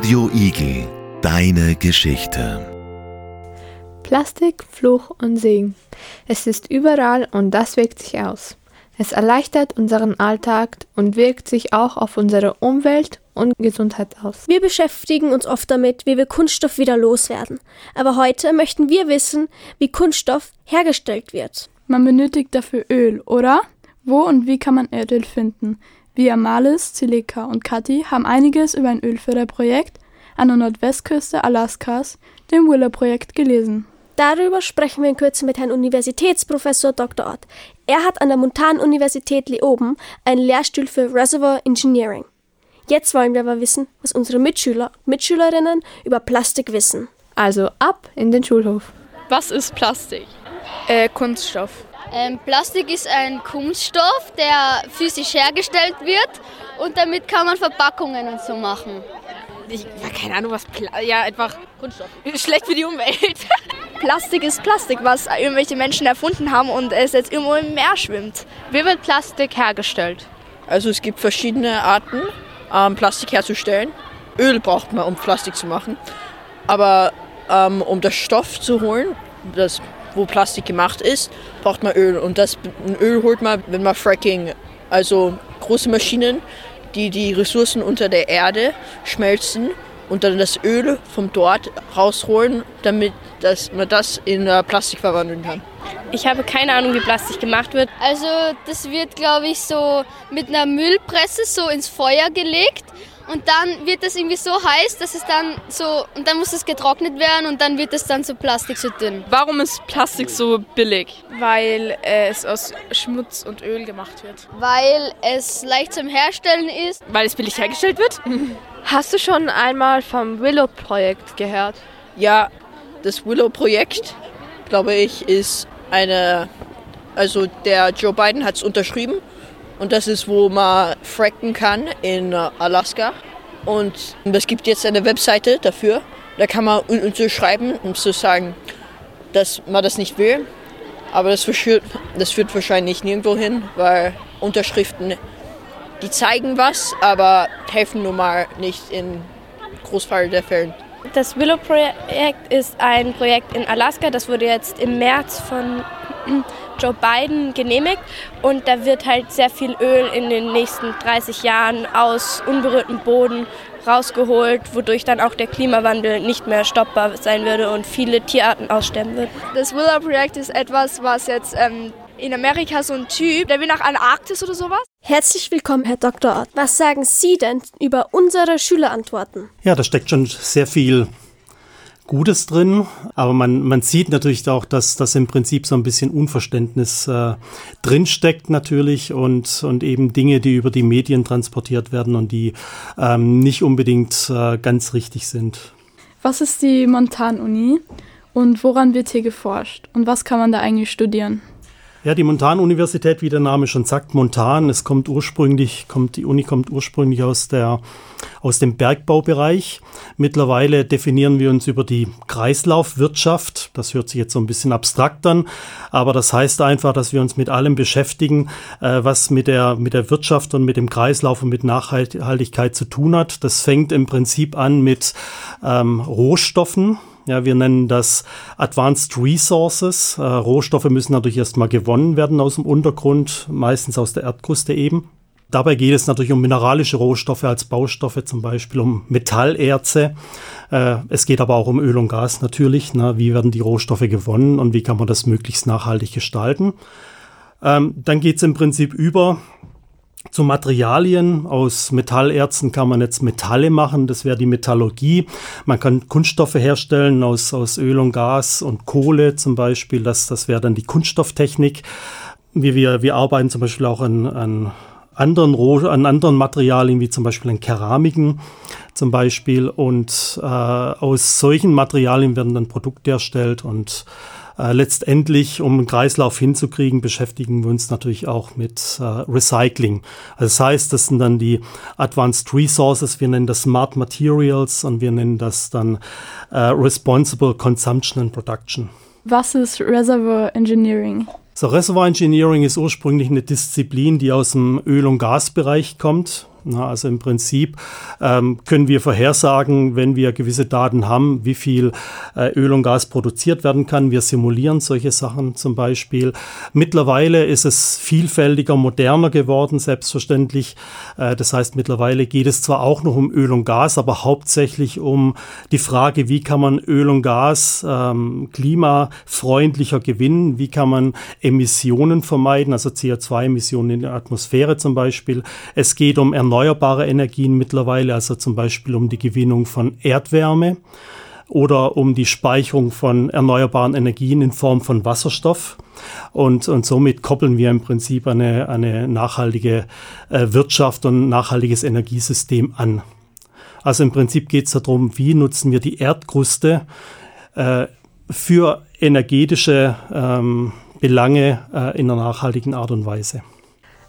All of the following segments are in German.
Radio Igel, deine Geschichte. Plastik, Fluch und Segen. Es ist überall und das wirkt sich aus. Es erleichtert unseren Alltag und wirkt sich auch auf unsere Umwelt und Gesundheit aus. Wir beschäftigen uns oft damit, wie wir Kunststoff wieder loswerden. Aber heute möchten wir wissen, wie Kunststoff hergestellt wird. Man benötigt dafür Öl, oder? Wo und wie kann man Erdöl finden? Wir, Malis, Silika und Kathi, haben einiges über ein Ölförderprojekt an der Nordwestküste Alaskas, dem Willow-Projekt, gelesen. Darüber sprechen wir in Kürze mit Herrn Universitätsprofessor Dr. Ott. Er hat an der Montanuniversität Leoben einen Lehrstuhl für Reservoir Engineering. Jetzt wollen wir aber wissen, was unsere Mitschüler und Mitschülerinnen über Plastik wissen. Also ab in den Schulhof. Was ist Plastik? Äh, Kunststoff. Ähm, Plastik ist ein Kunststoff, der physisch hergestellt wird und damit kann man Verpackungen und so machen. Ich ja, keine Ahnung, was Pla ja einfach Kunststoff. Schlecht für die Umwelt. Plastik ist Plastik, was irgendwelche Menschen erfunden haben und es jetzt irgendwo im Meer schwimmt. Wie wird Plastik hergestellt? Also es gibt verschiedene Arten, ähm, Plastik herzustellen. Öl braucht man, um Plastik zu machen. Aber ähm, um das Stoff zu holen, das wo Plastik gemacht ist, braucht man Öl. Und das Öl holt man, wenn man Fracking, also große Maschinen, die die Ressourcen unter der Erde schmelzen und dann das Öl von dort rausholen, damit das, man das in Plastik verwandeln kann. Ich habe keine Ahnung, wie Plastik gemacht wird. Also das wird, glaube ich, so mit einer Müllpresse so ins Feuer gelegt und dann wird das irgendwie so heiß, dass es dann so und dann muss es getrocknet werden und dann wird es dann so Plastik so dünn. Warum ist Plastik so billig? Weil äh, es aus Schmutz und Öl gemacht wird. Weil es leicht zum Herstellen ist. Weil es billig hergestellt wird? Hast du schon einmal vom Willow-Projekt gehört? Ja, das Willow-Projekt, glaube ich, ist eine, also der Joe Biden hat es unterschrieben und das ist, wo man fracken kann in äh, Alaska. Und es gibt jetzt eine Webseite dafür. Da kann man unterschreiben, um zu sagen, dass man das nicht will. Aber das führt, das führt wahrscheinlich nirgendwo hin, weil Unterschriften, die zeigen was, aber helfen nun mal nicht in Großfall der Fällen. Das Willow-Projekt ist ein Projekt in Alaska. Das wurde jetzt im März von Joe Biden genehmigt und da wird halt sehr viel Öl in den nächsten 30 Jahren aus unberührtem Boden rausgeholt, wodurch dann auch der Klimawandel nicht mehr stoppbar sein würde und viele Tierarten aussterben würden. Das Willow-Projekt ist etwas, was jetzt ähm, in Amerika so ein Typ, der will nach Antarktis oder sowas. Herzlich willkommen, Herr Dr. Ott. Was sagen Sie denn über unsere Schülerantworten? Ja, da steckt schon sehr viel Gutes drin, aber man, man sieht natürlich auch, dass das im Prinzip so ein bisschen Unverständnis äh, drinsteckt natürlich und, und eben Dinge, die über die Medien transportiert werden und die ähm, nicht unbedingt äh, ganz richtig sind. Was ist die Montanuni und woran wird hier geforscht und was kann man da eigentlich studieren? Ja, die Montanuniversität, wie der Name schon sagt, Montan, es kommt ursprünglich, kommt, die Uni kommt ursprünglich aus der, aus dem Bergbaubereich. Mittlerweile definieren wir uns über die Kreislaufwirtschaft. Das hört sich jetzt so ein bisschen abstrakt an, aber das heißt einfach, dass wir uns mit allem beschäftigen, äh, was mit der, mit der Wirtschaft und mit dem Kreislauf und mit Nachhaltigkeit zu tun hat. Das fängt im Prinzip an mit ähm, Rohstoffen, ja, wir nennen das Advanced Resources. Äh, Rohstoffe müssen natürlich erstmal gewonnen werden aus dem Untergrund, meistens aus der Erdkruste eben. Dabei geht es natürlich um mineralische Rohstoffe als Baustoffe, zum Beispiel um Metallerze. Äh, es geht aber auch um Öl und Gas natürlich. Na, wie werden die Rohstoffe gewonnen und wie kann man das möglichst nachhaltig gestalten? Ähm, dann geht es im Prinzip über zu Materialien. Aus Metallerzen kann man jetzt Metalle machen, das wäre die Metallurgie. Man kann Kunststoffe herstellen aus, aus Öl und Gas und Kohle zum Beispiel, das, das wäre dann die Kunststofftechnik. Wir, wir, wir arbeiten zum Beispiel auch an, an anderen, an anderen Materialien, wie zum Beispiel an Keramiken zum Beispiel. Und äh, aus solchen Materialien werden dann Produkte erstellt und äh, letztendlich, um einen Kreislauf hinzukriegen, beschäftigen wir uns natürlich auch mit äh, Recycling. Also das heißt, das sind dann die Advanced Resources, wir nennen das Smart Materials und wir nennen das dann äh, Responsible Consumption and Production. Was ist Reservoir Engineering? So, Reservoir Engineering ist ursprünglich eine Disziplin, die aus dem Öl- und Gasbereich kommt. Na, also im Prinzip ähm, können wir vorhersagen, wenn wir gewisse Daten haben, wie viel äh, Öl und Gas produziert werden kann. Wir simulieren solche Sachen zum Beispiel. Mittlerweile ist es vielfältiger, moderner geworden, selbstverständlich. Äh, das heißt, mittlerweile geht es zwar auch noch um Öl und Gas, aber hauptsächlich um die Frage, wie kann man Öl und Gas ähm, klimafreundlicher gewinnen, wie kann man Emissionen vermeiden, also CO2-Emissionen in der Atmosphäre zum Beispiel. Es geht um erneuerbare Energien mittlerweile, also zum Beispiel um die Gewinnung von Erdwärme oder um die Speicherung von erneuerbaren Energien in Form von Wasserstoff. Und, und somit koppeln wir im Prinzip eine, eine nachhaltige äh, Wirtschaft und ein nachhaltiges Energiesystem an. Also im Prinzip geht es darum, wie nutzen wir die Erdkruste äh, für energetische ähm, Belange äh, in einer nachhaltigen Art und Weise.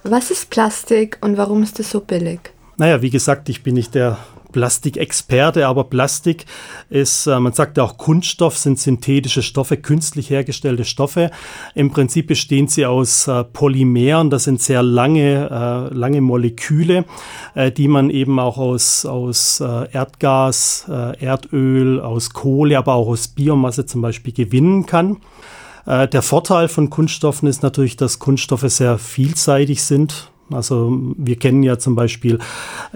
Was ist Plastik und warum ist es so billig? Naja, wie gesagt, ich bin nicht der Plastikexperte, aber Plastik ist, äh, man sagt ja auch Kunststoff, sind synthetische Stoffe, künstlich hergestellte Stoffe. Im Prinzip bestehen sie aus äh, Polymeren, das sind sehr lange, äh, lange Moleküle, die man eben auch aus, aus Erdgas, Erdöl, aus Kohle, aber auch aus Biomasse zum Beispiel gewinnen kann. Äh, der Vorteil von Kunststoffen ist natürlich, dass Kunststoffe sehr vielseitig sind. Also wir kennen ja zum Beispiel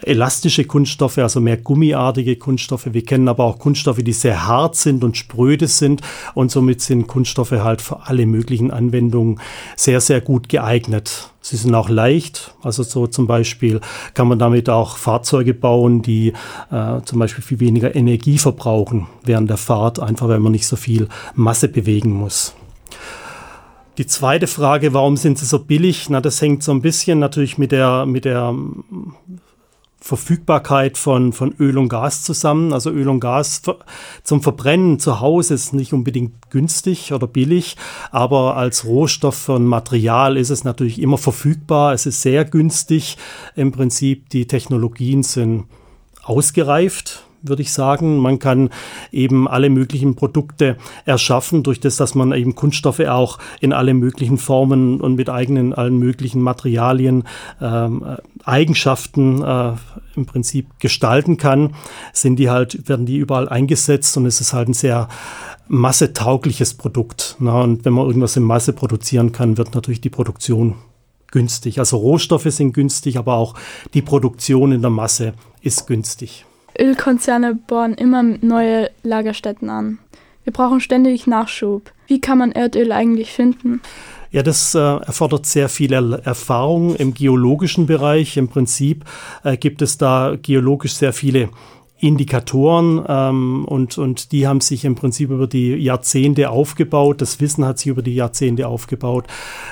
elastische Kunststoffe, also mehr gummiartige Kunststoffe. Wir kennen aber auch Kunststoffe, die sehr hart sind und spröde sind. Und somit sind Kunststoffe halt für alle möglichen Anwendungen sehr, sehr gut geeignet. Sie sind auch leicht. Also so zum Beispiel kann man damit auch Fahrzeuge bauen, die äh, zum Beispiel viel weniger Energie verbrauchen während der Fahrt, einfach weil man nicht so viel Masse bewegen muss. Die zweite Frage, warum sind sie so billig? Na, das hängt so ein bisschen natürlich mit der, mit der ähm, Verfügbarkeit von, von Öl und Gas zusammen. Also Öl und Gas zum Verbrennen zu Hause ist nicht unbedingt günstig oder billig, aber als Rohstoff von Material ist es natürlich immer verfügbar. Es ist sehr günstig. Im Prinzip die Technologien sind ausgereift würde ich sagen. Man kann eben alle möglichen Produkte erschaffen, durch das, dass man eben Kunststoffe auch in alle möglichen Formen und mit eigenen, allen möglichen Materialien, ähm, Eigenschaften äh, im Prinzip gestalten kann, sind die halt, werden die überall eingesetzt und es ist halt ein sehr massetaugliches Produkt. Na, und wenn man irgendwas in Masse produzieren kann, wird natürlich die Produktion günstig. Also Rohstoffe sind günstig, aber auch die Produktion in der Masse ist günstig. Ölkonzerne bohren immer neue Lagerstätten an. Wir brauchen ständig Nachschub. Wie kann man Erdöl eigentlich finden? Ja, das äh, erfordert sehr viel Erfahrung im geologischen Bereich. Im Prinzip äh, gibt es da geologisch sehr viele Indikatoren ähm, und, und die haben sich im Prinzip über die Jahrzehnte aufgebaut. Das Wissen hat sich über die Jahrzehnte aufgebaut.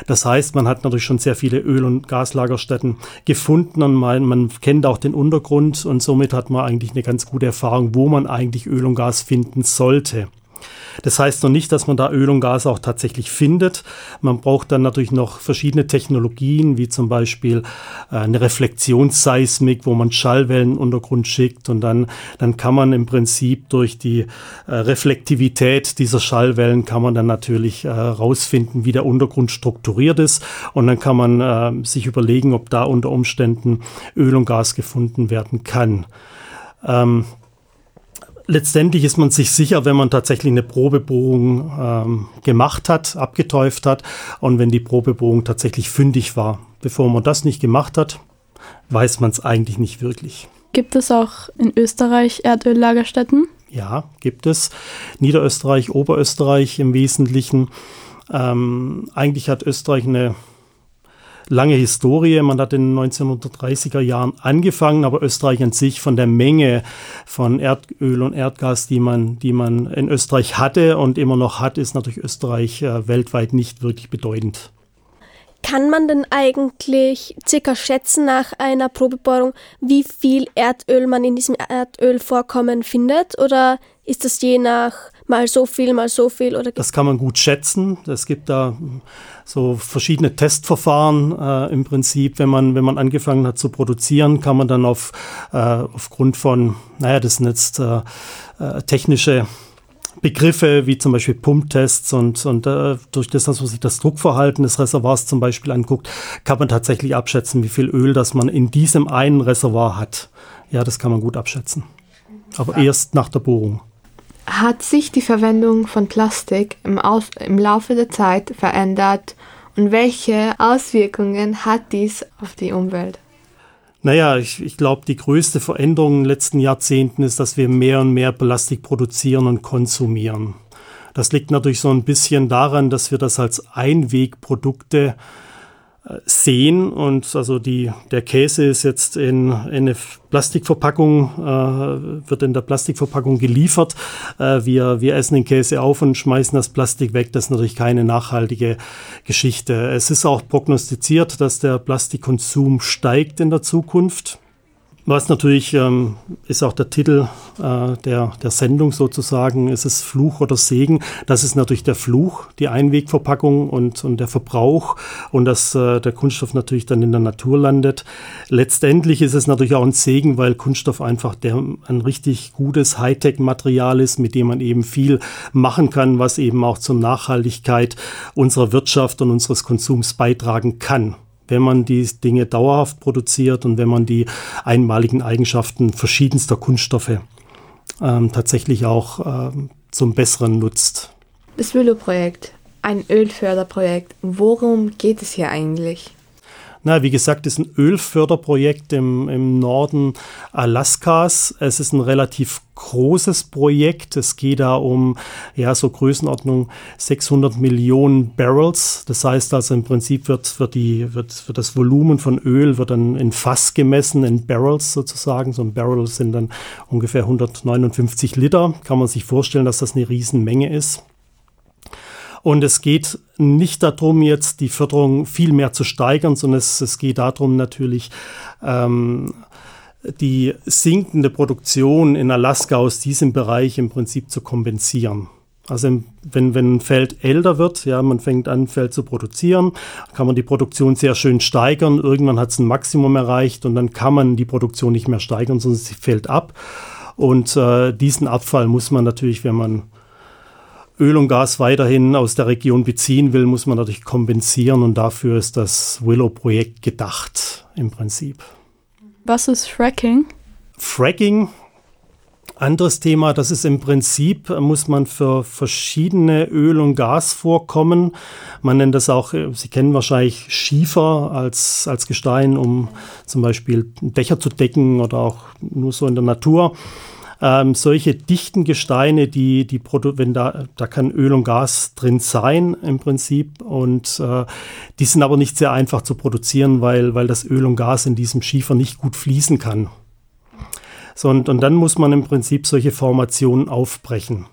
Das heißt, man hat natürlich schon sehr viele Öl- und Gaslagerstätten gefunden und man, man kennt auch den Untergrund und somit hat man eigentlich eine ganz gute Erfahrung, wo man eigentlich Öl und Gas finden sollte. Das heißt noch nicht, dass man da Öl und Gas auch tatsächlich findet. Man braucht dann natürlich noch verschiedene Technologien, wie zum Beispiel äh, eine Reflexionsseismik, wo man Schallwellen Untergrund schickt und dann, dann kann man im Prinzip durch die äh, Reflektivität dieser Schallwellen kann man dann natürlich äh, rausfinden, wie der Untergrund strukturiert ist und dann kann man äh, sich überlegen, ob da unter Umständen Öl und Gas gefunden werden kann. Ähm, letztendlich ist man sich sicher, wenn man tatsächlich eine Probebohrung ähm, gemacht hat, abgetäuft hat und wenn die Probebohrung tatsächlich fündig war. Bevor man das nicht gemacht hat, weiß man es eigentlich nicht wirklich. Gibt es auch in Österreich Erdöllagerstätten? Ja, gibt es. Niederösterreich, Oberösterreich im Wesentlichen. Ähm, eigentlich hat Österreich eine lange Historie. Man hat in den 1930er Jahren angefangen, aber Österreich an sich von der Menge von Erdöl und Erdgas, die man, die man in Österreich hatte und immer noch hat, ist natürlich Österreich äh, weltweit nicht wirklich bedeutend. Kann man denn eigentlich circa schätzen nach einer Probebohrung, wie viel Erdöl man in diesem Erdölvorkommen findet? Oder ist das je nach mal so viel, mal so viel? Oder das kann man gut schätzen. Es gibt da so verschiedene Testverfahren äh, im Prinzip. Wenn man, wenn man angefangen hat zu produzieren, kann man dann auf, äh, aufgrund von, naja, das sind jetzt äh, äh technische Begriffe wie zum Beispiel Pumptests und, und äh, durch das, dass man sich das Druckverhalten des Reservoirs zum Beispiel anguckt, kann man tatsächlich abschätzen, wie viel Öl das man in diesem einen Reservoir hat. Ja, das kann man gut abschätzen. Aber ja. erst nach der Bohrung. Hat sich die Verwendung von Plastik im, Aus im Laufe der Zeit verändert und welche Auswirkungen hat dies auf die Umwelt? Naja, ich, ich glaube, die größte Veränderung in den letzten Jahrzehnten ist, dass wir mehr und mehr Plastik produzieren und konsumieren. Das liegt natürlich so ein bisschen daran, dass wir das als Einwegprodukte sehen. Und also die, der Käse ist jetzt in, in eine Plastikverpackung, äh, wird in der Plastikverpackung geliefert. Äh, wir, wir essen den Käse auf und schmeißen das Plastik weg. Das ist natürlich keine nachhaltige Geschichte. Es ist auch prognostiziert, dass der Plastikkonsum steigt in der Zukunft. Was natürlich ähm, ist auch der Titel äh, der, der Sendung sozusagen, ist es Fluch oder Segen. Das ist natürlich der Fluch, die Einwegverpackung und, und der Verbrauch und dass äh, der Kunststoff natürlich dann in der Natur landet. Letztendlich ist es natürlich auch ein Segen, weil Kunststoff einfach der, ein richtig gutes Hightech-Material ist, mit dem man eben viel machen kann, was eben auch zur Nachhaltigkeit unserer Wirtschaft und unseres Konsums beitragen kann wenn man die Dinge dauerhaft produziert und wenn man die einmaligen Eigenschaften verschiedenster Kunststoffe ähm, tatsächlich auch ähm, zum Besseren nutzt. Das Willow-Projekt, ein Ölförderprojekt. Worum geht es hier eigentlich? Na, wie gesagt, ist ein Ölförderprojekt im, im Norden Alaskas. Es ist ein relativ großes Projekt. Es geht da um, ja, so Größenordnung 600 Millionen Barrels. Das heißt also im Prinzip wird, wird, die, wird, wird das Volumen von Öl wird dann in Fass gemessen, in Barrels sozusagen. So ein Barrel sind dann ungefähr 159 Liter. Kann man sich vorstellen, dass das eine Riesenmenge ist. Und es geht nicht darum, jetzt die Förderung viel mehr zu steigern, sondern es, es geht darum natürlich, ähm, die sinkende Produktion in Alaska aus diesem Bereich im Prinzip zu kompensieren. Also wenn, wenn ein Feld älter wird, ja, man fängt an, Feld zu produzieren, kann man die Produktion sehr schön steigern. Irgendwann hat es ein Maximum erreicht und dann kann man die Produktion nicht mehr steigern, sie fällt ab. Und äh, diesen Abfall muss man natürlich, wenn man Öl und Gas weiterhin aus der Region beziehen will, muss man natürlich kompensieren und dafür ist das Willow-Projekt gedacht im Prinzip. Was ist Fracking? Fracking, anderes Thema, das ist im Prinzip, muss man für verschiedene Öl- und Gasvorkommen, man nennt das auch, Sie kennen wahrscheinlich Schiefer als, als Gestein, um zum Beispiel Dächer zu decken oder auch nur so in der Natur ähm, solche dichten Gesteine, die, die wenn da, da kann Öl und Gas drin sein im Prinzip und äh, die sind aber nicht sehr einfach zu produzieren, weil, weil das Öl und Gas in diesem Schiefer nicht gut fließen kann. So, und, und dann muss man im Prinzip solche Formationen aufbrechen.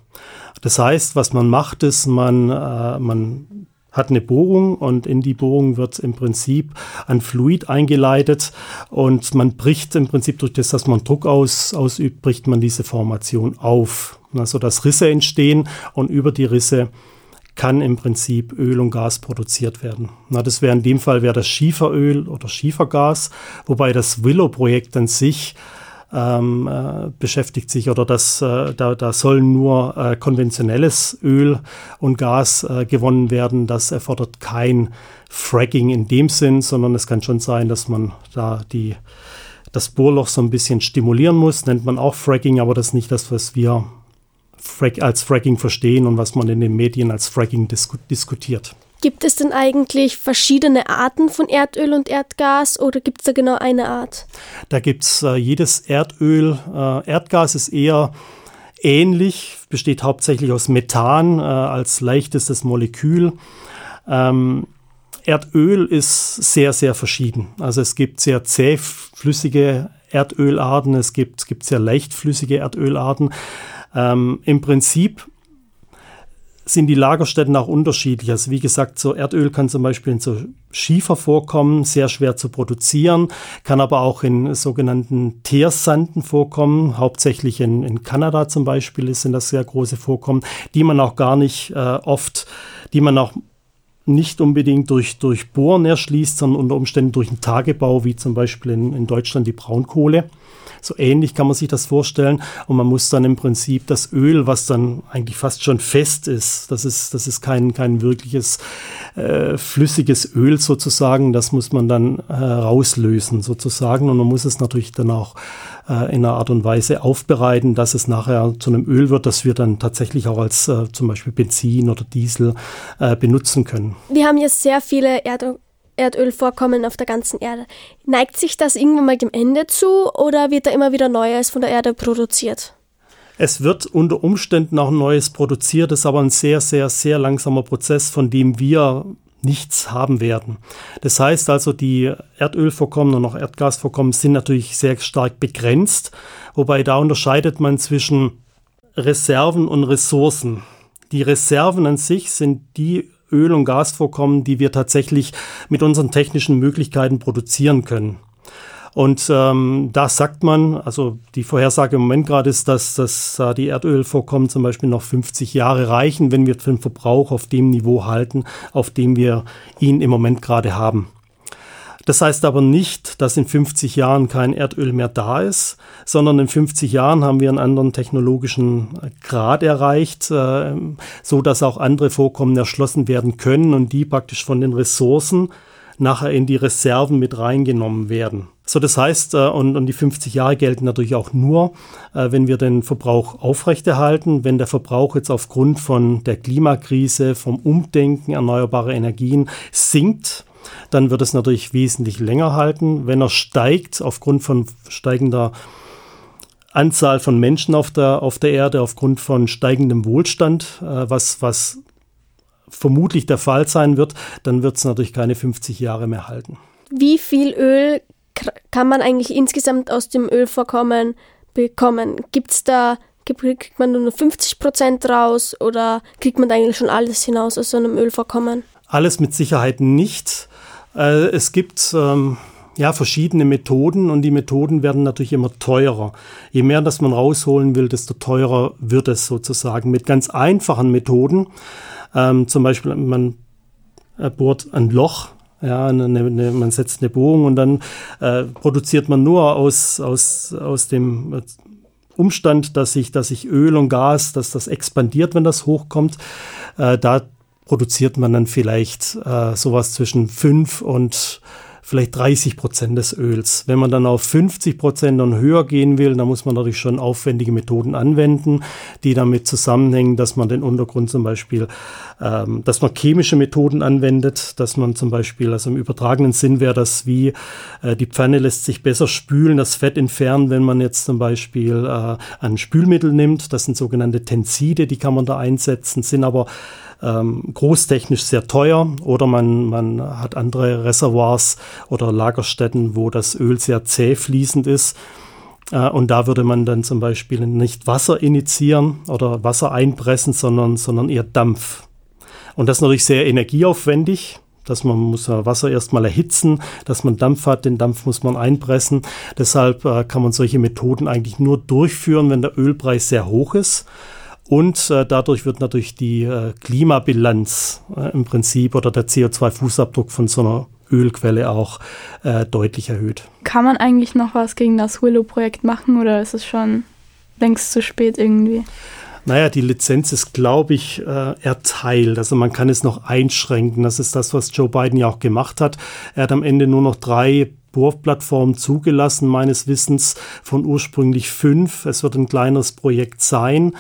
Das heißt, was man macht, ist, man, äh, man hat eine Bohrung und in die Bohrung wird im Prinzip ein Fluid eingeleitet und man bricht im Prinzip durch das, dass man Druck aus, ausübt, bricht man diese Formation auf, also dass Risse entstehen und über die Risse kann im Prinzip Öl und Gas produziert werden. Na, das wäre in dem Fall wäre das Schieferöl oder Schiefergas, wobei das Willow-Projekt an sich ähm, äh, beschäftigt sich oder das, äh, da, da soll nur äh, konventionelles Öl und Gas äh, gewonnen werden. Das erfordert kein Fracking in dem Sinn, sondern es kann schon sein, dass man da die, das Bohrloch so ein bisschen stimulieren muss. Nennt man auch Fracking, aber das ist nicht das, was wir als Fracking verstehen und was man in den Medien als Fracking disku diskutiert. Gibt es denn eigentlich verschiedene Arten von Erdöl und Erdgas oder gibt es da genau eine Art? Da gibt es äh, jedes Erdöl. Äh, Erdgas ist eher ähnlich, besteht hauptsächlich aus Methan äh, als leichtestes Molekül. Ähm, Erdöl ist sehr, sehr verschieden. Also es gibt sehr zähflüssige Erdölarten, es gibt, es gibt sehr leichtflüssige Erdölarten. Ähm, Im Prinzip sind die Lagerstätten auch unterschiedlich. Also wie gesagt, so Erdöl kann zum Beispiel in so Schiefer vorkommen, sehr schwer zu produzieren, kann aber auch in sogenannten Teersanden vorkommen, hauptsächlich in, in Kanada zum Beispiel sind das sehr große Vorkommen, die man auch gar nicht äh, oft, die man auch nicht unbedingt durch, durch Bohren erschließt, sondern unter Umständen durch einen Tagebau, wie zum Beispiel in, in Deutschland die Braunkohle. So ähnlich kann man sich das vorstellen. Und man muss dann im Prinzip das Öl, was dann eigentlich fast schon fest ist, das ist, das ist kein, kein wirkliches äh, flüssiges Öl sozusagen, das muss man dann äh, rauslösen sozusagen. Und man muss es natürlich dann auch äh, in einer Art und Weise aufbereiten, dass es nachher zu einem Öl wird, das wir dann tatsächlich auch als äh, zum Beispiel Benzin oder Diesel äh, benutzen können. Wir haben jetzt sehr viele Erd Erdölvorkommen auf der ganzen Erde. Neigt sich das irgendwann mal dem Ende zu oder wird da immer wieder Neues von der Erde produziert? Es wird unter Umständen auch Neues produziert, ist aber ein sehr, sehr, sehr langsamer Prozess, von dem wir nichts haben werden. Das heißt also, die Erdölvorkommen und auch Erdgasvorkommen sind natürlich sehr stark begrenzt, wobei da unterscheidet man zwischen Reserven und Ressourcen. Die Reserven an sich sind die Öl- und Gasvorkommen, die wir tatsächlich mit unseren technischen Möglichkeiten produzieren können. Und ähm, da sagt man, also die Vorhersage im Moment gerade ist, dass, dass äh, die Erdölvorkommen zum Beispiel noch 50 Jahre reichen, wenn wir den Verbrauch auf dem Niveau halten, auf dem wir ihn im Moment gerade haben. Das heißt aber nicht, dass in 50 Jahren kein Erdöl mehr da ist, sondern in 50 Jahren haben wir einen anderen technologischen Grad erreicht, äh, so dass auch andere Vorkommen erschlossen werden können und die praktisch von den Ressourcen nachher in die Reserven mit reingenommen werden. So, das heißt, äh, und, und die 50 Jahre gelten natürlich auch nur, äh, wenn wir den Verbrauch aufrechterhalten. Wenn der Verbrauch jetzt aufgrund von der Klimakrise, vom Umdenken erneuerbarer Energien sinkt, dann wird es natürlich wesentlich länger halten. Wenn er steigt, aufgrund von steigender Anzahl von Menschen auf der, auf der Erde, aufgrund von steigendem Wohlstand, äh, was, was vermutlich der Fall sein wird, dann wird es natürlich keine 50 Jahre mehr halten. Wie viel Öl kann man eigentlich insgesamt aus dem Ölvorkommen bekommen? Gibt es da, kriegt man nur 50 Prozent raus oder kriegt man eigentlich schon alles hinaus aus so einem Ölvorkommen? Alles mit Sicherheit nicht. Äh, es gibt ähm, ja, verschiedene Methoden und die Methoden werden natürlich immer teurer. Je mehr das man rausholen will, desto teurer wird es sozusagen. Mit ganz einfachen Methoden, ähm, zum Beispiel man bohrt ein Loch ja, eine, eine, man setzt eine Bohrung und dann äh, produziert man nur aus, aus, aus dem Umstand, dass sich, dass sich Öl und Gas, dass das expandiert, wenn das hochkommt. Äh, da produziert man dann vielleicht äh, sowas zwischen 5 und vielleicht 30 Prozent des Öls. Wenn man dann auf 50 Prozent und höher gehen will, dann muss man natürlich schon aufwendige Methoden anwenden, die damit zusammenhängen, dass man den Untergrund zum Beispiel, ähm, dass man chemische Methoden anwendet, dass man zum Beispiel, also im übertragenen Sinn wäre das wie, äh, die Pfanne lässt sich besser spülen, das Fett entfernen, wenn man jetzt zum Beispiel äh, ein Spülmittel nimmt. Das sind sogenannte Tenside, die kann man da einsetzen, sind aber ähm, großtechnisch sehr teuer oder man, man hat andere Reservoirs oder Lagerstätten, wo das Öl sehr zäh fließend ist. Äh, und da würde man dann zum Beispiel nicht Wasser initiieren oder Wasser einpressen, sondern, sondern eher Dampf. Und das ist natürlich sehr energieaufwendig dass man muss Wasser erstmal erhitzen, dass man Dampf hat, den Dampf muss man einpressen. Deshalb äh, kann man solche Methoden eigentlich nur durchführen, wenn der Ölpreis sehr hoch ist. Und äh, dadurch wird natürlich die äh, Klimabilanz äh, im Prinzip oder der CO2-Fußabdruck von so einer Ölquelle auch äh, deutlich erhöht. Kann man eigentlich noch was gegen das Willow-Projekt machen oder ist es schon längst zu spät irgendwie? Naja, die Lizenz ist, glaube ich, äh, erteilt. Also man kann es noch einschränken. Das ist das, was Joe Biden ja auch gemacht hat. Er hat am Ende nur noch drei Bohrplattformen zugelassen, meines Wissens von ursprünglich fünf. Es wird ein kleineres Projekt sein.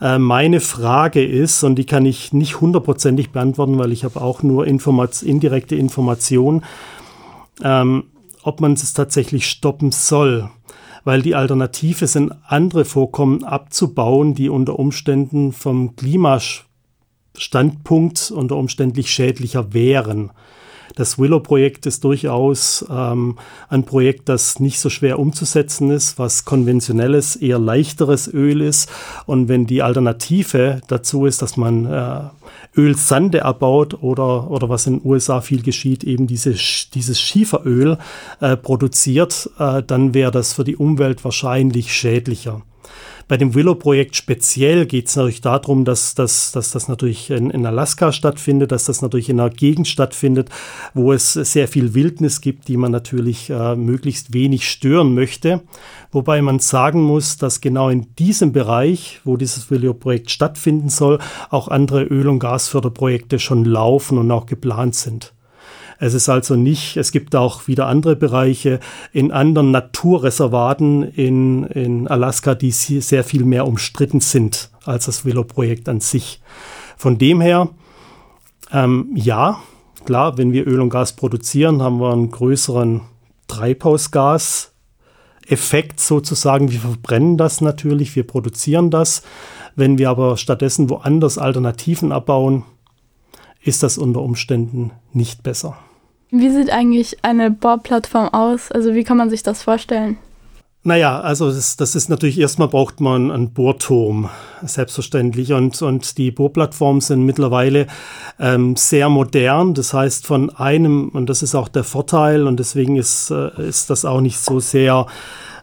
Äh, meine Frage ist, und die kann ich nicht hundertprozentig beantworten, weil ich habe auch nur Informat indirekte Informationen, ähm, ob man es tatsächlich stoppen soll. Weil die Alternative sind, andere Vorkommen abzubauen, die unter Umständen vom Klimastandpunkt unter umständlich schädlicher wären. Das Willow-Projekt ist durchaus ähm, ein Projekt, das nicht so schwer umzusetzen ist, was konventionelles, eher leichteres Öl ist. Und wenn die Alternative dazu ist, dass man äh, Ölsande erbaut oder, oder was in den USA viel geschieht, eben diese, dieses Schieferöl äh, produziert, äh, dann wäre das für die Umwelt wahrscheinlich schädlicher. Bei dem Willow-Projekt speziell geht es natürlich darum, dass, dass, dass das natürlich in, in, Alaska stattfindet, dass das natürlich in einer Gegend stattfindet, wo es sehr viel Wildnis gibt, die man natürlich äh, möglichst wenig stören möchte. Wobei man sagen muss, dass genau in diesem Bereich, wo dieses Willow-Projekt stattfinden soll, auch andere Öl- und Gasförderprojekte schon laufen und auch geplant sind. Es ist also nicht, es gibt auch wieder andere Bereiche in anderen Naturreservaten in, in Alaska, die sehr viel mehr umstritten sind als das Willow-Projekt an sich. Von dem her, ähm, ja, klar, wenn wir Öl und Gas produzieren, haben wir einen größeren Treibhausgas. Effekt sozusagen. Wir verbrennen das natürlich, wir produzieren das. Wenn wir aber stattdessen woanders Alternativen abbauen, ist das unter Umständen nicht besser. Wie sieht eigentlich eine Bohrplattform aus? Also wie kann man sich das vorstellen? Naja, also das, das ist natürlich erstmal braucht man einen Bohrturm, selbstverständlich. Und, und die Bohrplattformen sind mittlerweile ähm, sehr modern. Das heißt, von einem, und das ist auch der Vorteil, und deswegen ist, äh, ist das auch nicht so sehr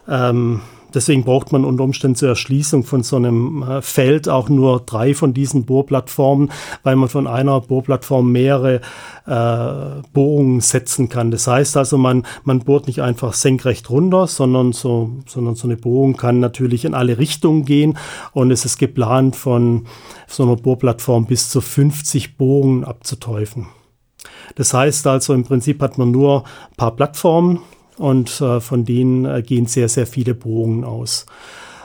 ähm, Deswegen braucht man unter Umständen zur Erschließung von so einem äh, Feld auch nur drei von diesen Bohrplattformen, weil man von einer Bohrplattform mehrere äh, Bohrungen setzen kann. Das heißt also, man, man bohrt nicht einfach senkrecht runter, sondern so, sondern so eine Bohrung kann natürlich in alle Richtungen gehen und es ist geplant, von so einer Bohrplattform bis zu 50 Bohrungen abzuteufen. Das heißt also, im Prinzip hat man nur ein paar Plattformen, und äh, von denen äh, gehen sehr, sehr viele Bohrungen aus.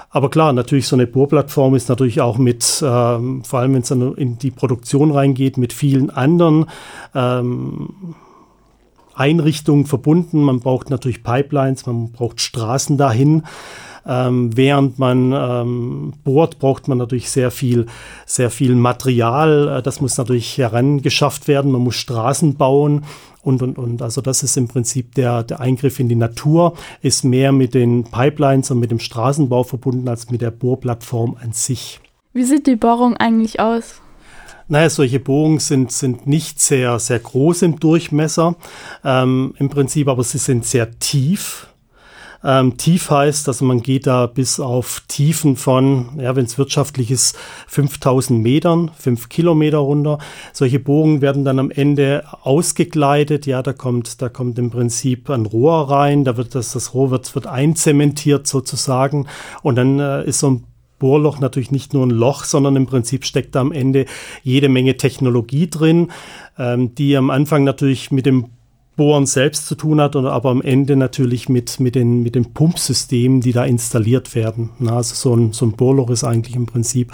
Aber klar, natürlich so eine Bohrplattform ist natürlich auch mit, ähm, vor allem wenn es dann in die Produktion reingeht, mit vielen anderen ähm, Einrichtungen verbunden. Man braucht natürlich Pipelines, man braucht Straßen dahin. Ähm, während man ähm, bohrt, braucht man natürlich sehr viel, sehr viel Material. Äh, das muss natürlich herangeschafft werden. Man muss Straßen bauen und, und, und. Also das ist im Prinzip der, der Eingriff in die Natur, ist mehr mit den Pipelines und mit dem Straßenbau verbunden als mit der Bohrplattform an sich. Wie sieht die Bohrung eigentlich aus? Naja, solche Bohrungen sind, sind nicht sehr, sehr groß im Durchmesser, ähm, im Prinzip, aber sie sind sehr tief. Ähm, tief heißt, also man geht da bis auf Tiefen von, ja, wenn es wirtschaftlich ist, 5000 Metern, 5 Kilometer runter. Solche Bogen werden dann am Ende ausgekleidet. Ja, da kommt, da kommt im Prinzip ein Rohr rein. Da wird das, das Rohr wird, wird einzementiert sozusagen. Und dann äh, ist so ein Bohrloch natürlich nicht nur ein Loch, sondern im Prinzip steckt da am Ende jede Menge Technologie drin, ähm, die am Anfang natürlich mit dem Bohren selbst zu tun hat, aber am Ende natürlich mit, mit, den, mit den Pumpsystemen, die da installiert werden. Also so ein, so ein Bohrloch ist eigentlich im Prinzip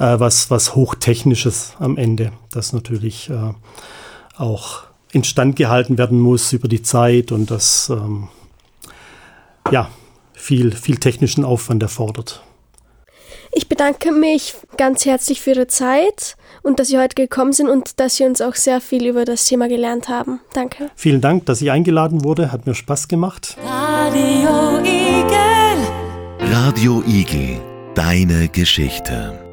äh, was, was Hochtechnisches am Ende, das natürlich äh, auch instand gehalten werden muss über die Zeit und das ähm, ja, viel, viel technischen Aufwand erfordert. Ich bedanke mich ganz herzlich für Ihre Zeit und dass Sie heute gekommen sind und dass Sie uns auch sehr viel über das Thema gelernt haben. Danke. Vielen Dank, dass ich eingeladen wurde. Hat mir Spaß gemacht. Radio Igel. Radio Igel. Deine Geschichte.